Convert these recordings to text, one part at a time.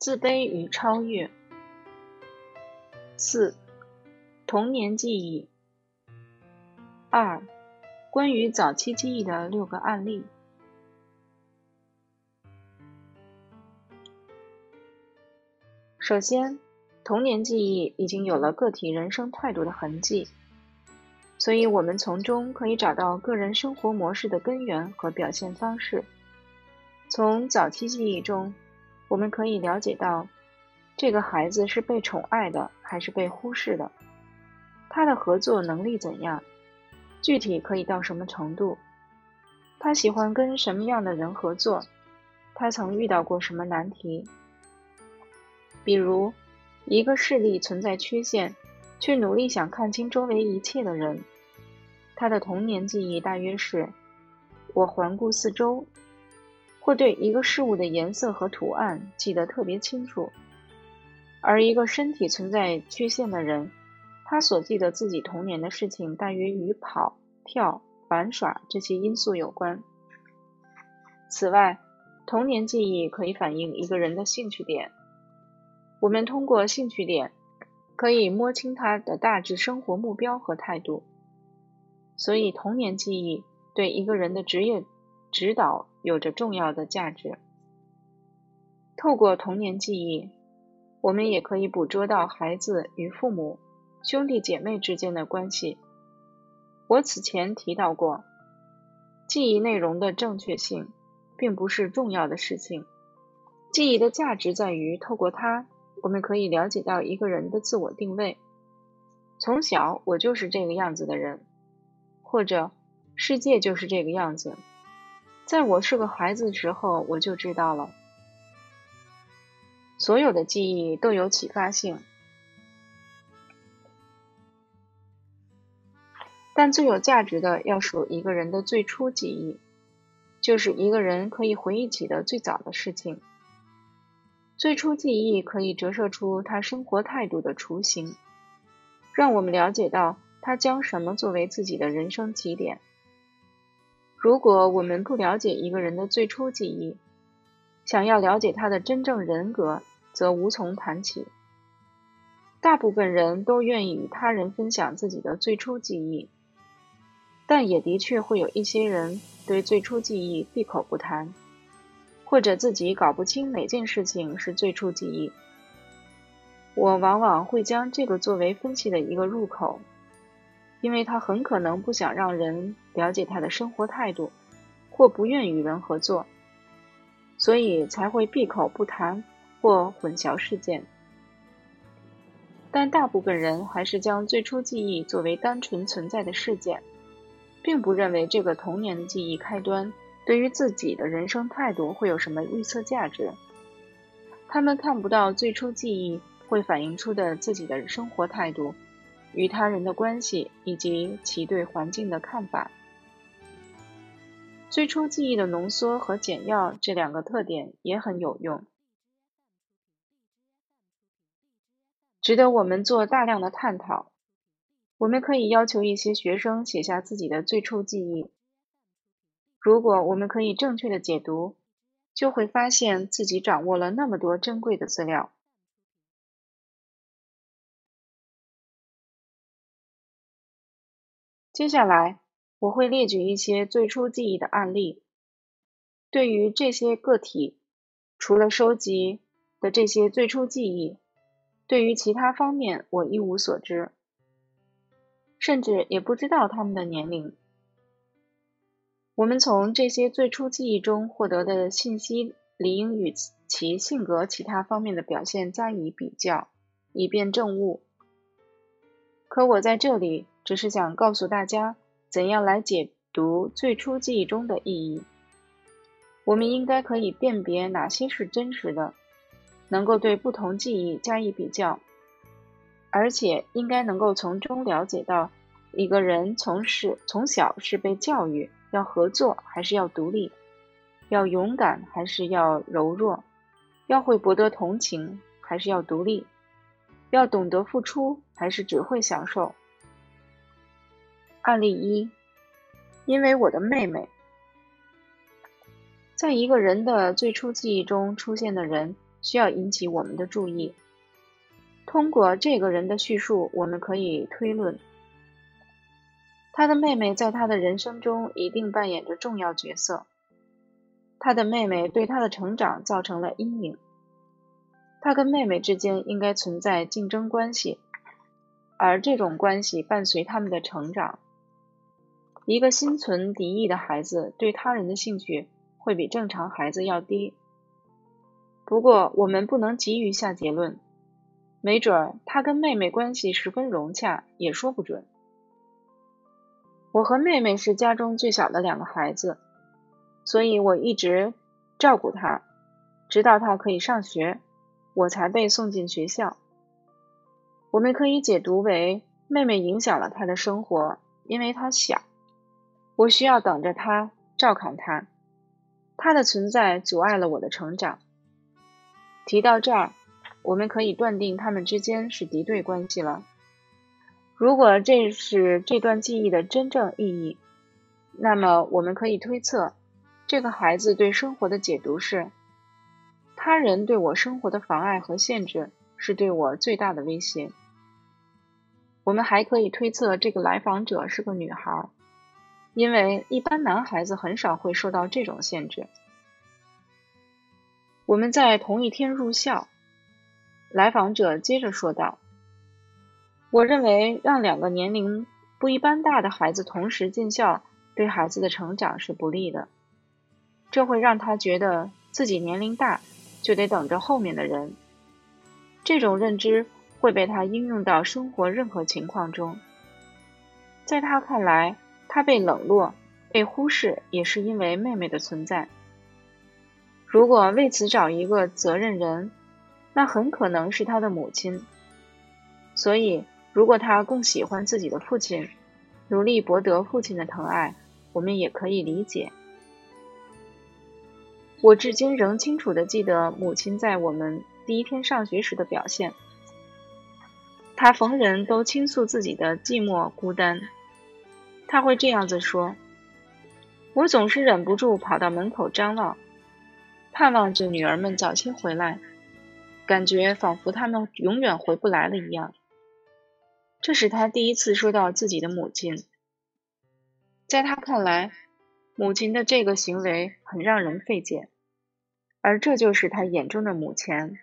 自卑与超越。四、童年记忆。二、关于早期记忆的六个案例。首先，童年记忆已经有了个体人生态度的痕迹，所以我们从中可以找到个人生活模式的根源和表现方式。从早期记忆中，我们可以了解到，这个孩子是被宠爱的还是被忽视的？他的合作能力怎样？具体可以到什么程度？他喜欢跟什么样的人合作？他曾遇到过什么难题？比如，一个视力存在缺陷，却努力想看清周围一切的人，他的童年记忆大约是：我环顾四周。或对一个事物的颜色和图案记得特别清楚，而一个身体存在缺陷的人，他所记得自己童年的事情大约与跑、跳、玩耍这些因素有关。此外，童年记忆可以反映一个人的兴趣点，我们通过兴趣点可以摸清他的大致生活目标和态度。所以，童年记忆对一个人的职业指导。有着重要的价值。透过童年记忆，我们也可以捕捉到孩子与父母、兄弟姐妹之间的关系。我此前提到过，记忆内容的正确性并不是重要的事情。记忆的价值在于，透过它，我们可以了解到一个人的自我定位。从小，我就是这个样子的人，或者世界就是这个样子。在我是个孩子的时候，我就知道了。所有的记忆都有启发性，但最有价值的要数一个人的最初记忆，就是一个人可以回忆起的最早的事情。最初记忆可以折射出他生活态度的雏形，让我们了解到他将什么作为自己的人生起点。如果我们不了解一个人的最初记忆，想要了解他的真正人格，则无从谈起。大部分人都愿意与他人分享自己的最初记忆，但也的确会有一些人对最初记忆闭口不谈，或者自己搞不清哪件事情是最初记忆。我往往会将这个作为分析的一个入口。因为他很可能不想让人了解他的生活态度，或不愿与人合作，所以才会闭口不谈或混淆事件。但大部分人还是将最初记忆作为单纯存在的事件，并不认为这个童年的记忆开端对于自己的人生态度会有什么预测价值。他们看不到最初记忆会反映出的自己的生活态度。与他人的关系以及其对环境的看法。最初记忆的浓缩和简要这两个特点也很有用，值得我们做大量的探讨。我们可以要求一些学生写下自己的最初记忆。如果我们可以正确的解读，就会发现自己掌握了那么多珍贵的资料。接下来，我会列举一些最初记忆的案例。对于这些个体，除了收集的这些最初记忆，对于其他方面我一无所知，甚至也不知道他们的年龄。我们从这些最初记忆中获得的信息，理应与其性格其他方面的表现加以比较，以便证悟。可我在这里。只是想告诉大家，怎样来解读最初记忆中的意义。我们应该可以辨别哪些是真实的，能够对不同记忆加以比较，而且应该能够从中了解到一个人从事从小是被教育要合作还是要独立，要勇敢还是要柔弱，要会博得同情还是要独立，要懂得付出还是只会享受。案例一，因为我的妹妹，在一个人的最初记忆中出现的人，需要引起我们的注意。通过这个人的叙述，我们可以推论，他的妹妹在他的人生中一定扮演着重要角色。他的妹妹对他的成长造成了阴影。他跟妹妹之间应该存在竞争关系，而这种关系伴随他们的成长。一个心存敌意的孩子对他人的兴趣会比正常孩子要低。不过，我们不能急于下结论，没准儿他跟妹妹关系十分融洽，也说不准。我和妹妹是家中最小的两个孩子。所以我一直照顾她，直到她可以上学，我才被送进学校。我们可以解读为妹妹影响了他的生活，因为他小，我需要等着他照看他，他的存在阻碍了我的成长。提到这儿，我们可以断定他们之间是敌对关系了。如果这是这段记忆的真正意义，那么我们可以推测。这个孩子对生活的解读是：他人对我生活的妨碍和限制是对我最大的威胁。我们还可以推测，这个来访者是个女孩，因为一般男孩子很少会受到这种限制。我们在同一天入校，来访者接着说道：“我认为让两个年龄不一般大的孩子同时进校，对孩子的成长是不利的。”这会让他觉得自己年龄大，就得等着后面的人。这种认知会被他应用到生活任何情况中。在他看来，他被冷落、被忽视，也是因为妹妹的存在。如果为此找一个责任人，那很可能是他的母亲。所以，如果他更喜欢自己的父亲，努力博得父亲的疼爱，我们也可以理解。我至今仍清楚地记得母亲在我们第一天上学时的表现。他逢人都倾诉自己的寂寞孤单。他会这样子说：“我总是忍不住跑到门口张望，盼望着女儿们早些回来，感觉仿佛他们永远回不来了一样。”这是他第一次说到自己的母亲。在他看来，母亲的这个行为很让人费解，而这就是他眼中的母亲，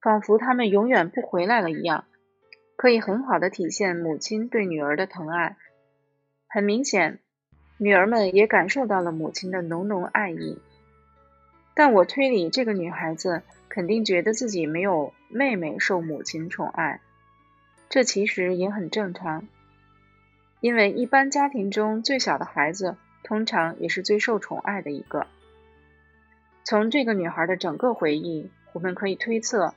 仿佛他们永远不回来了一样，可以很好的体现母亲对女儿的疼爱。很明显，女儿们也感受到了母亲的浓浓爱意。但我推理，这个女孩子肯定觉得自己没有妹妹受母亲宠爱，这其实也很正常。因为一般家庭中最小的孩子通常也是最受宠爱的一个。从这个女孩的整个回忆，我们可以推测，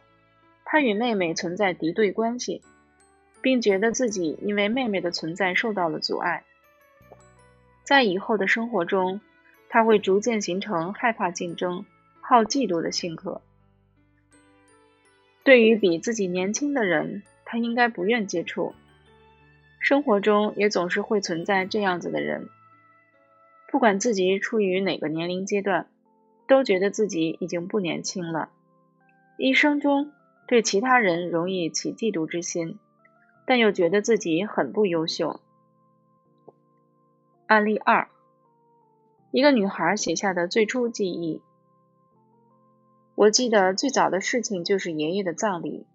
她与妹妹存在敌对关系，并觉得自己因为妹妹的存在受到了阻碍。在以后的生活中，他会逐渐形成害怕竞争、好嫉妒的性格。对于比自己年轻的人，他应该不愿接触。生活中也总是会存在这样子的人，不管自己处于哪个年龄阶段，都觉得自己已经不年轻了。一生中对其他人容易起嫉妒之心，但又觉得自己很不优秀。案例二：一个女孩写下的最初记忆。我记得最早的事情就是爷爷的葬礼，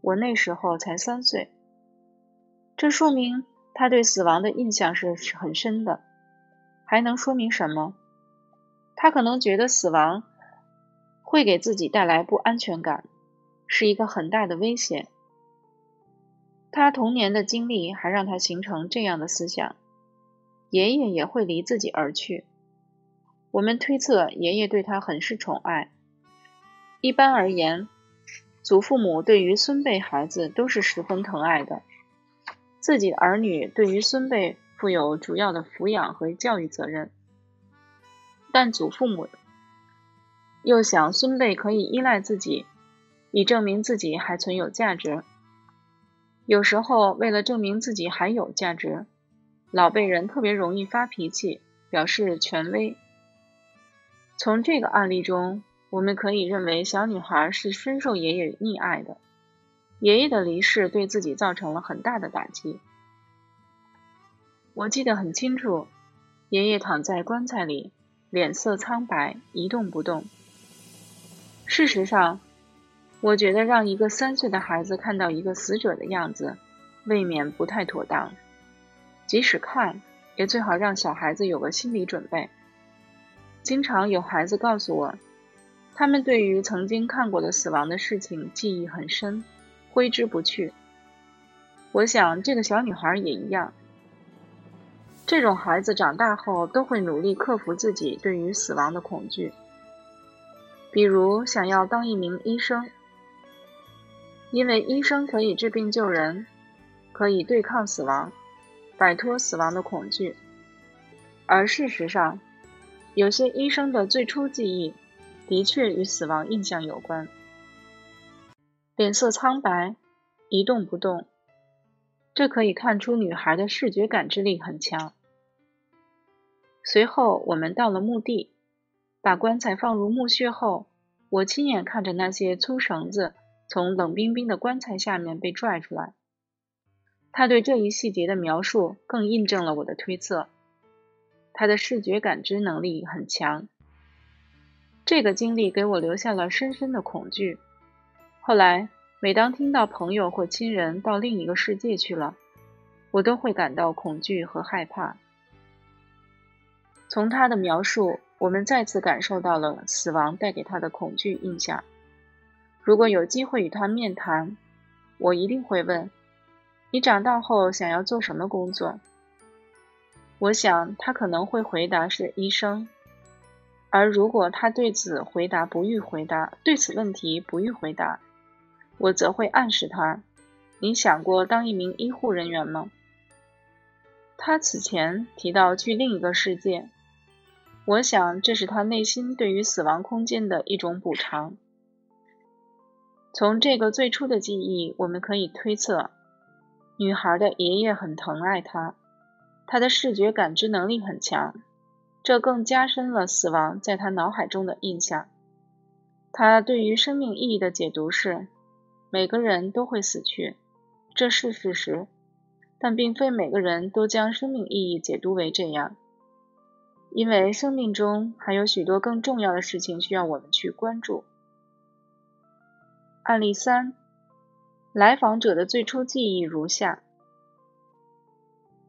我那时候才三岁。这说明他对死亡的印象是很深的，还能说明什么？他可能觉得死亡会给自己带来不安全感，是一个很大的危险。他童年的经历还让他形成这样的思想：爷爷也会离自己而去。我们推测，爷爷对他很是宠爱。一般而言，祖父母对于孙辈孩子都是十分疼爱的。自己儿女对于孙辈负有主要的抚养和教育责任，但祖父母又想孙辈可以依赖自己，以证明自己还存有价值。有时候，为了证明自己还有价值，老辈人特别容易发脾气，表示权威。从这个案例中，我们可以认为小女孩是深受爷爷溺爱的，爷爷的离世对自己造成了很大的打击。我记得很清楚，爷爷躺在棺材里，脸色苍白，一动不动。事实上，我觉得让一个三岁的孩子看到一个死者的样子，未免不太妥当。即使看，也最好让小孩子有个心理准备。经常有孩子告诉我，他们对于曾经看过的死亡的事情记忆很深，挥之不去。我想这个小女孩也一样。这种孩子长大后都会努力克服自己对于死亡的恐惧，比如想要当一名医生，因为医生可以治病救人，可以对抗死亡，摆脱死亡的恐惧。而事实上，有些医生的最初记忆的确与死亡印象有关。脸色苍白，一动不动，这可以看出女孩的视觉感知力很强。随后，我们到了墓地，把棺材放入墓穴后，我亲眼看着那些粗绳子从冷冰冰的棺材下面被拽出来。他对这一细节的描述更印证了我的推测。他的视觉感知能力很强，这个经历给我留下了深深的恐惧。后来，每当听到朋友或亲人到另一个世界去了，我都会感到恐惧和害怕。从他的描述，我们再次感受到了死亡带给他的恐惧印象。如果有机会与他面谈，我一定会问：你长大后想要做什么工作？我想他可能会回答是医生，而如果他对此回答不予回答，对此问题不予回答，我则会暗示他：你想过当一名医护人员吗？他此前提到去另一个世界，我想这是他内心对于死亡空间的一种补偿。从这个最初的记忆，我们可以推测，女孩的爷爷很疼爱她。她的视觉感知能力很强，这更加深了死亡在她脑海中的印象。她对于生命意义的解读是：每个人都会死去，这是事实，但并非每个人都将生命意义解读为这样，因为生命中还有许多更重要的事情需要我们去关注。案例三：来访者的最初记忆如下。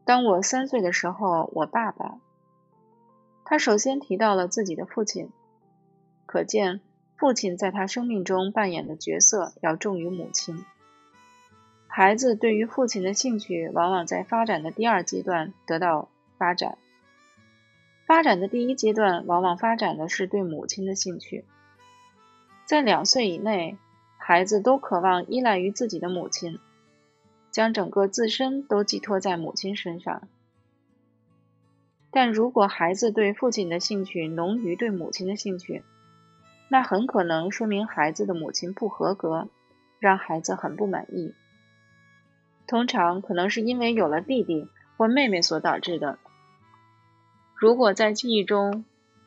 当我三岁的时候，我爸爸，他首先提到了自己的父亲，可见父亲在他生命中扮演的角色要重于母亲。孩子对于父亲的兴趣，往往在发展的第二阶段得到发展。发展的第一阶段，往往发展的是对母亲的兴趣。在两岁以内，孩子都渴望依赖于自己的母亲。将整个自身都寄托在母亲身上，但如果孩子对父亲的兴趣浓于对母亲的兴趣，那很可能说明孩子的母亲不合格，让孩子很不满意。通常可能是因为有了弟弟或妹妹所导致的。如果在记忆中，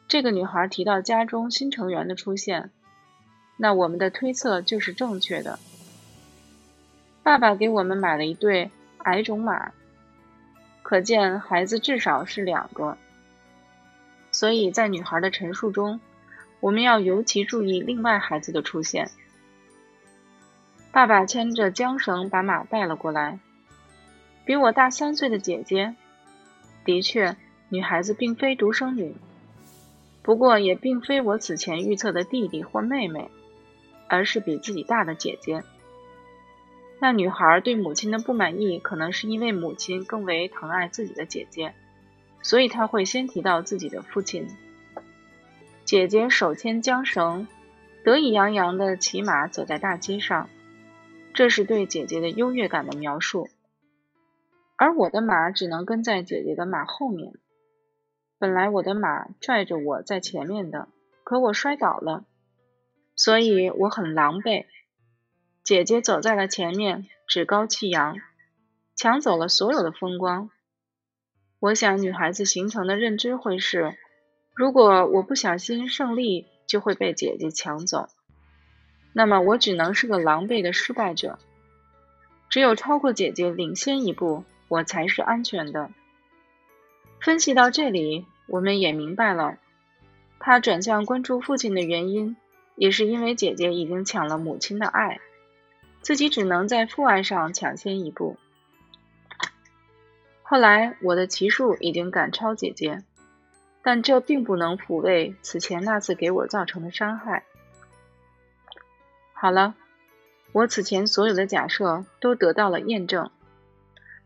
这个女孩提到家中新成员的出现，那我们的推测就是正确的。爸爸给我们买了一对矮种马，可见孩子至少是两个。所以在女孩的陈述中，我们要尤其注意另外孩子的出现。爸爸牵着缰绳把马带了过来，比我大三岁的姐姐。的确，女孩子并非独生女，不过也并非我此前预测的弟弟或妹妹，而是比自己大的姐姐。那女孩对母亲的不满意，可能是因为母亲更为疼爱自己的姐姐，所以她会先提到自己的父亲。姐姐手牵缰绳，得意洋洋的骑马走在大街上，这是对姐姐的优越感的描述。而我的马只能跟在姐姐的马后面。本来我的马拽着我在前面的，可我摔倒了，所以我很狼狈。姐姐走在了前面，趾高气扬，抢走了所有的风光。我想，女孩子形成的认知会是：如果我不小心胜利，就会被姐姐抢走，那么我只能是个狼狈的失败者。只有超过姐姐领先一步，我才是安全的。分析到这里，我们也明白了，他转向关注父亲的原因，也是因为姐姐已经抢了母亲的爱，自己只能在父爱上抢先一步。后来，我的骑术已经赶超姐姐。但这并不能抚慰此前那次给我造成的伤害。好了，我此前所有的假设都得到了验证。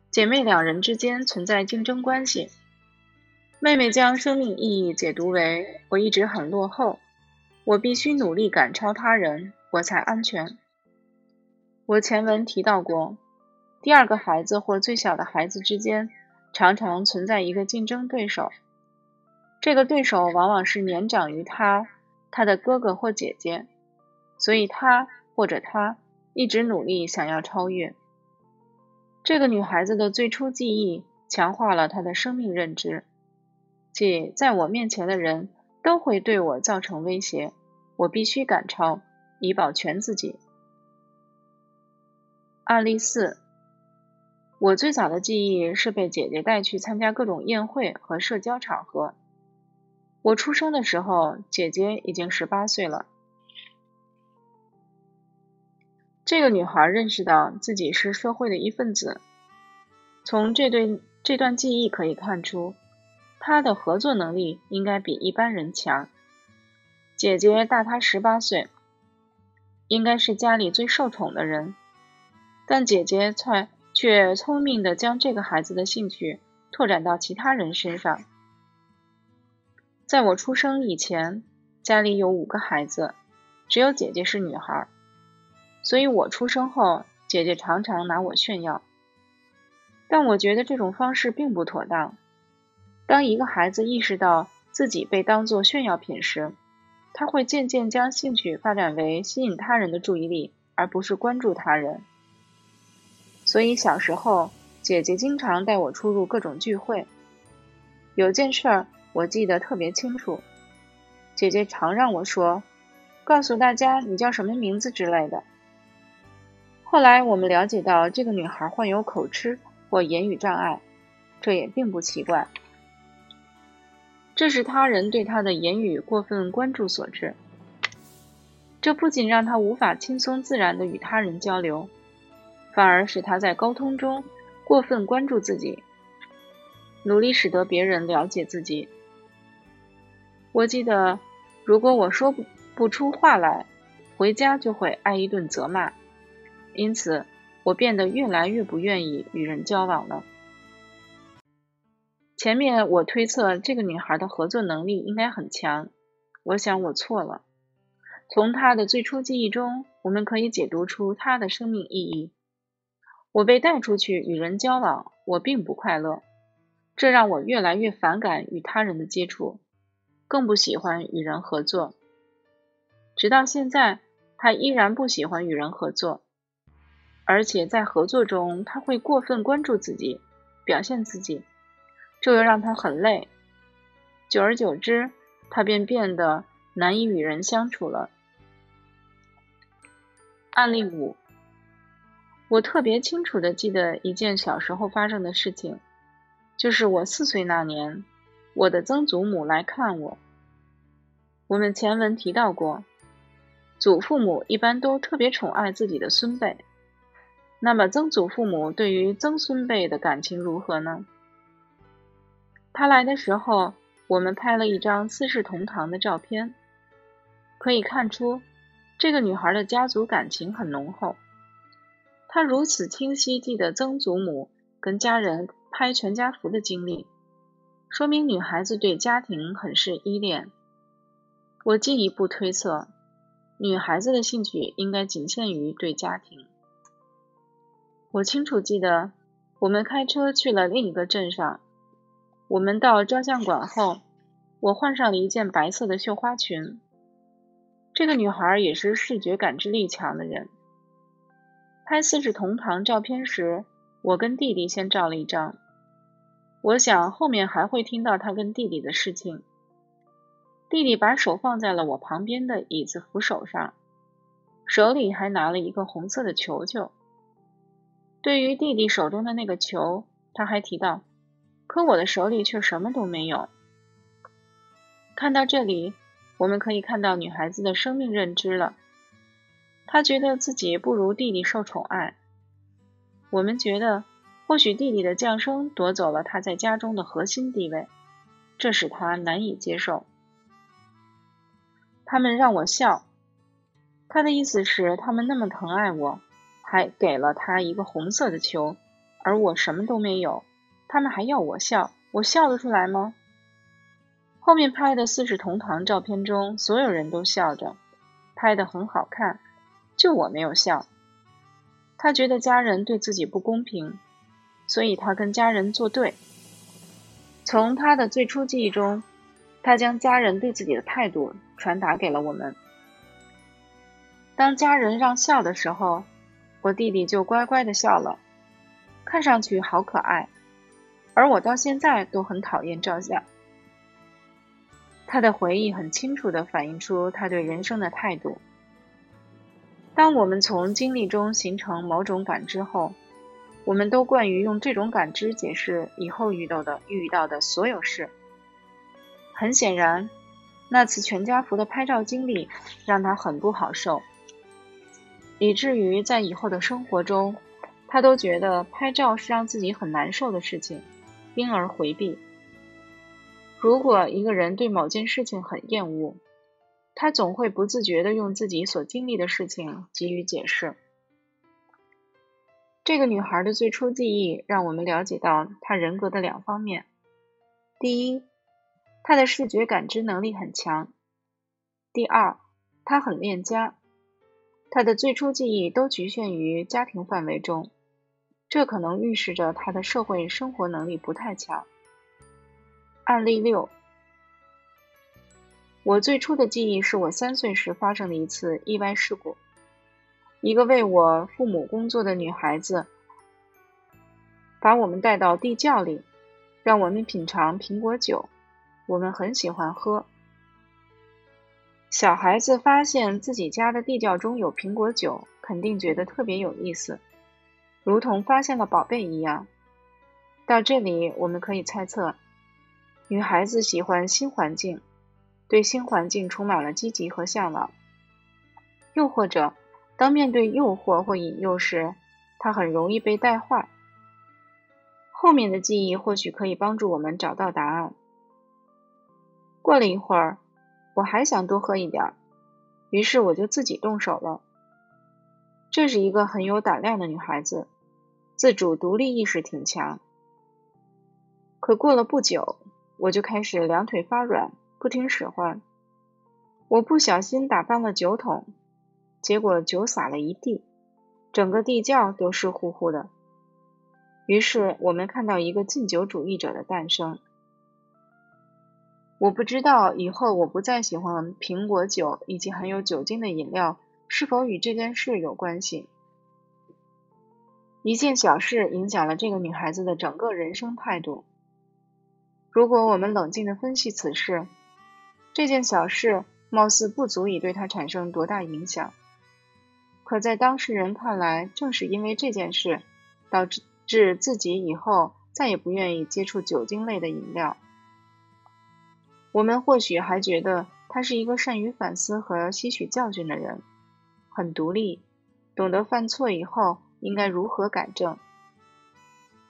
姐妹两人之间存在竞争关系。妹妹将生命意义解读为我一直很落后，我必须努力赶超他人，我才安全。我前文提到过，第二个孩子或最小的孩子之间常常存在一个竞争对手。这个对手往往是年长于他、他的哥哥或姐姐，所以他或者他一直努力想要超越。这个女孩子的最初记忆强化了她的生命认知，即在我面前的人都会对我造成威胁，我必须赶超以保全自己。案例四：我最早的记忆是被姐姐带去参加各种宴会和社交场合。我出生的时候，姐姐已经十八岁了。这个女孩认识到自己是社会的一份子。从这对这段记忆可以看出，他的合作能力应该比一般人强。姐姐大他十八岁，应该是家里最受宠的人，但姐姐却却聪明的将这个孩子的兴趣拓展到其他人身上。在我出生以前，家里有五个孩子，只有姐姐是女孩，所以我出生后，姐姐常常拿我炫耀。但我觉得这种方式并不妥当。当一个孩子意识到自己被当作炫耀品时，他会渐渐将兴趣发展为吸引他人的注意力，而不是关注他人。所以小时候，姐姐经常带我出入各种聚会。有件事儿。我记得特别清楚，姐姐常让我说：“告诉大家你叫什么名字之类的。”后来我们了解到，这个女孩患有口吃或言语障碍，这也并不奇怪。这是他人对他的言语过分关注所致。这不仅让他无法轻松自然地与他人交流，反而使他在沟通中过分关注自己，努力使得别人了解自己。我记得，如果我说不不出话来，回家就会挨一顿责骂，因此我变得越来越不愿意与人交往了。前面我推测这个女孩的合作能力应该很强，我想我错了。从她的最初记忆中，我们可以解读出她的生命意义。我被带出去与人交往，我并不快乐，这让我越来越反感与他人的接触。更不喜欢与人合作，直到现在，他依然不喜欢与人合作，而且在合作中他会过分关注自己，表现自己，这又让他很累。久而久之，他便变得难以与人相处了。案例五，我特别清楚的记得一件小时候发生的事情，就是我四岁那年。我的曾祖母来看我。我们前文提到过，祖父母一般都特别宠爱自己的孙辈。那么曾祖父母对于曾孙辈的感情如何呢？他来的时候，我们拍了一张四世同堂的照片，可以看出这个女孩的家族感情很浓厚。她如此清晰记得曾祖母跟家人拍全家福的经历。说明女孩子对家庭很是依恋。我进一步推测，女孩子的兴趣应该仅限于对家庭。我清楚记得，我们开车去了另一个镇上。我们到照相馆后，我换上了一件白色的绣花裙。这个女孩也是视觉感知力强的人。拍四世同堂照片时，我跟弟弟先照了一张。我想后面还会听到他跟弟弟的事情。弟弟把手放在了我旁边的椅子扶手上，手里还拿了一个红色的球球。对于弟弟手中的那个球，他还提到：“可我的手里却什么都没有。”看到这里，我们可以看到女孩子的生命认知了。她觉得自己不如弟弟受宠爱。我们觉得，或许弟弟的降生夺走了她在家中的核心地位，这使她难以接受。他们让我笑，他的意思是他们那么疼爱我，还给了他一个红色的球，而我什么都没有。他们还要我笑，我笑得出来吗？后面拍的四世同堂照片中，所有人都笑着，拍得很好看，就我没有笑。他觉得家人对自己不公平，所以他跟家人作对。从他的最初记忆中，他将家人对自己的态度传达给了我们。当家人让笑的时候，我弟弟就乖乖的笑了，看上去好可爱，而我到现在都很讨厌照相。他的回忆很清楚地反映出他对人生的态度。当我们从经历中形成某种感知后，我们都惯于用这种感知解释以后遇到的遇到的所有事。很显然，那次全家福的拍照经历让他很不好受，以至于在以后的生活中，他都觉得拍照是让自己很难受的事情，因而回避。如果一个人对某件事情很厌恶，他总会不自觉地用自己所经历的事情给予解释。这个女孩的最初记忆让我们了解到她人格的两方面：第一，她的视觉感知能力很强；第二，她很恋家。她的最初记忆都局限于家庭范围中，这可能预示着他的社会生活能力不太强。案例六，我最初的记忆是我三岁时发生的一次意外事故。一个为我父母工作的女孩子把我们带到地窖里，让我们品尝苹果酒。我们很喜欢喝。小孩子发现自己家的地窖中有苹果酒，肯定觉得特别有意思，如同发现了宝贝一样。到这里，我们可以猜测。女孩子喜欢新环境，对新环境充满了积极和向往。又或者，当面对诱惑或引诱时，她很容易被带坏。后面的记忆或许可以帮助我们找到答案。过了一会儿，我还想多喝一点，于是我就自己动手了。这是一个很有胆量的女孩子，自主独立意识挺强。可过了不久。我就开始两腿发软，不听使唤。我不小心打翻了酒桶，结果酒洒了一地，整个地窖都湿乎乎的。于是我们看到一个禁酒主义者的诞生。我不知道以后我不再喜欢苹果酒以及含有酒精的饮料是否与这件事有关系。一件小事影响了这个女孩子的整个人生态度。如果我们冷静地分析此事，这件小事貌似不足以对他产生多大影响。可在当事人看来，正是因为这件事，导致自己以后再也不愿意接触酒精类的饮料。我们或许还觉得他是一个善于反思和吸取教训的人，很独立，懂得犯错以后应该如何改正。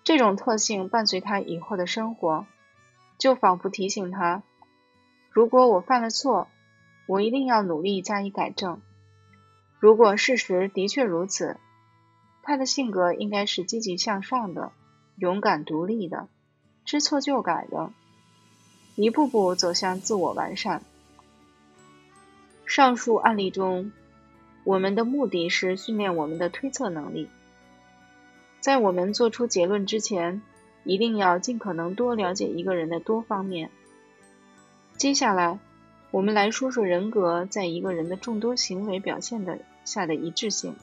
这种特性伴随他以后的生活。就仿佛提醒他，如果我犯了错，我一定要努力加以改正。如果事实的确如此，他的性格应该是积极向上的、勇敢独立的、知错就改的，一步步走向自我完善。上述案例中，我们的目的是训练我们的推测能力，在我们做出结论之前。一定要尽可能多了解一个人的多方面。接下来，我们来说说人格在一个人的众多行为表现的下的一致性。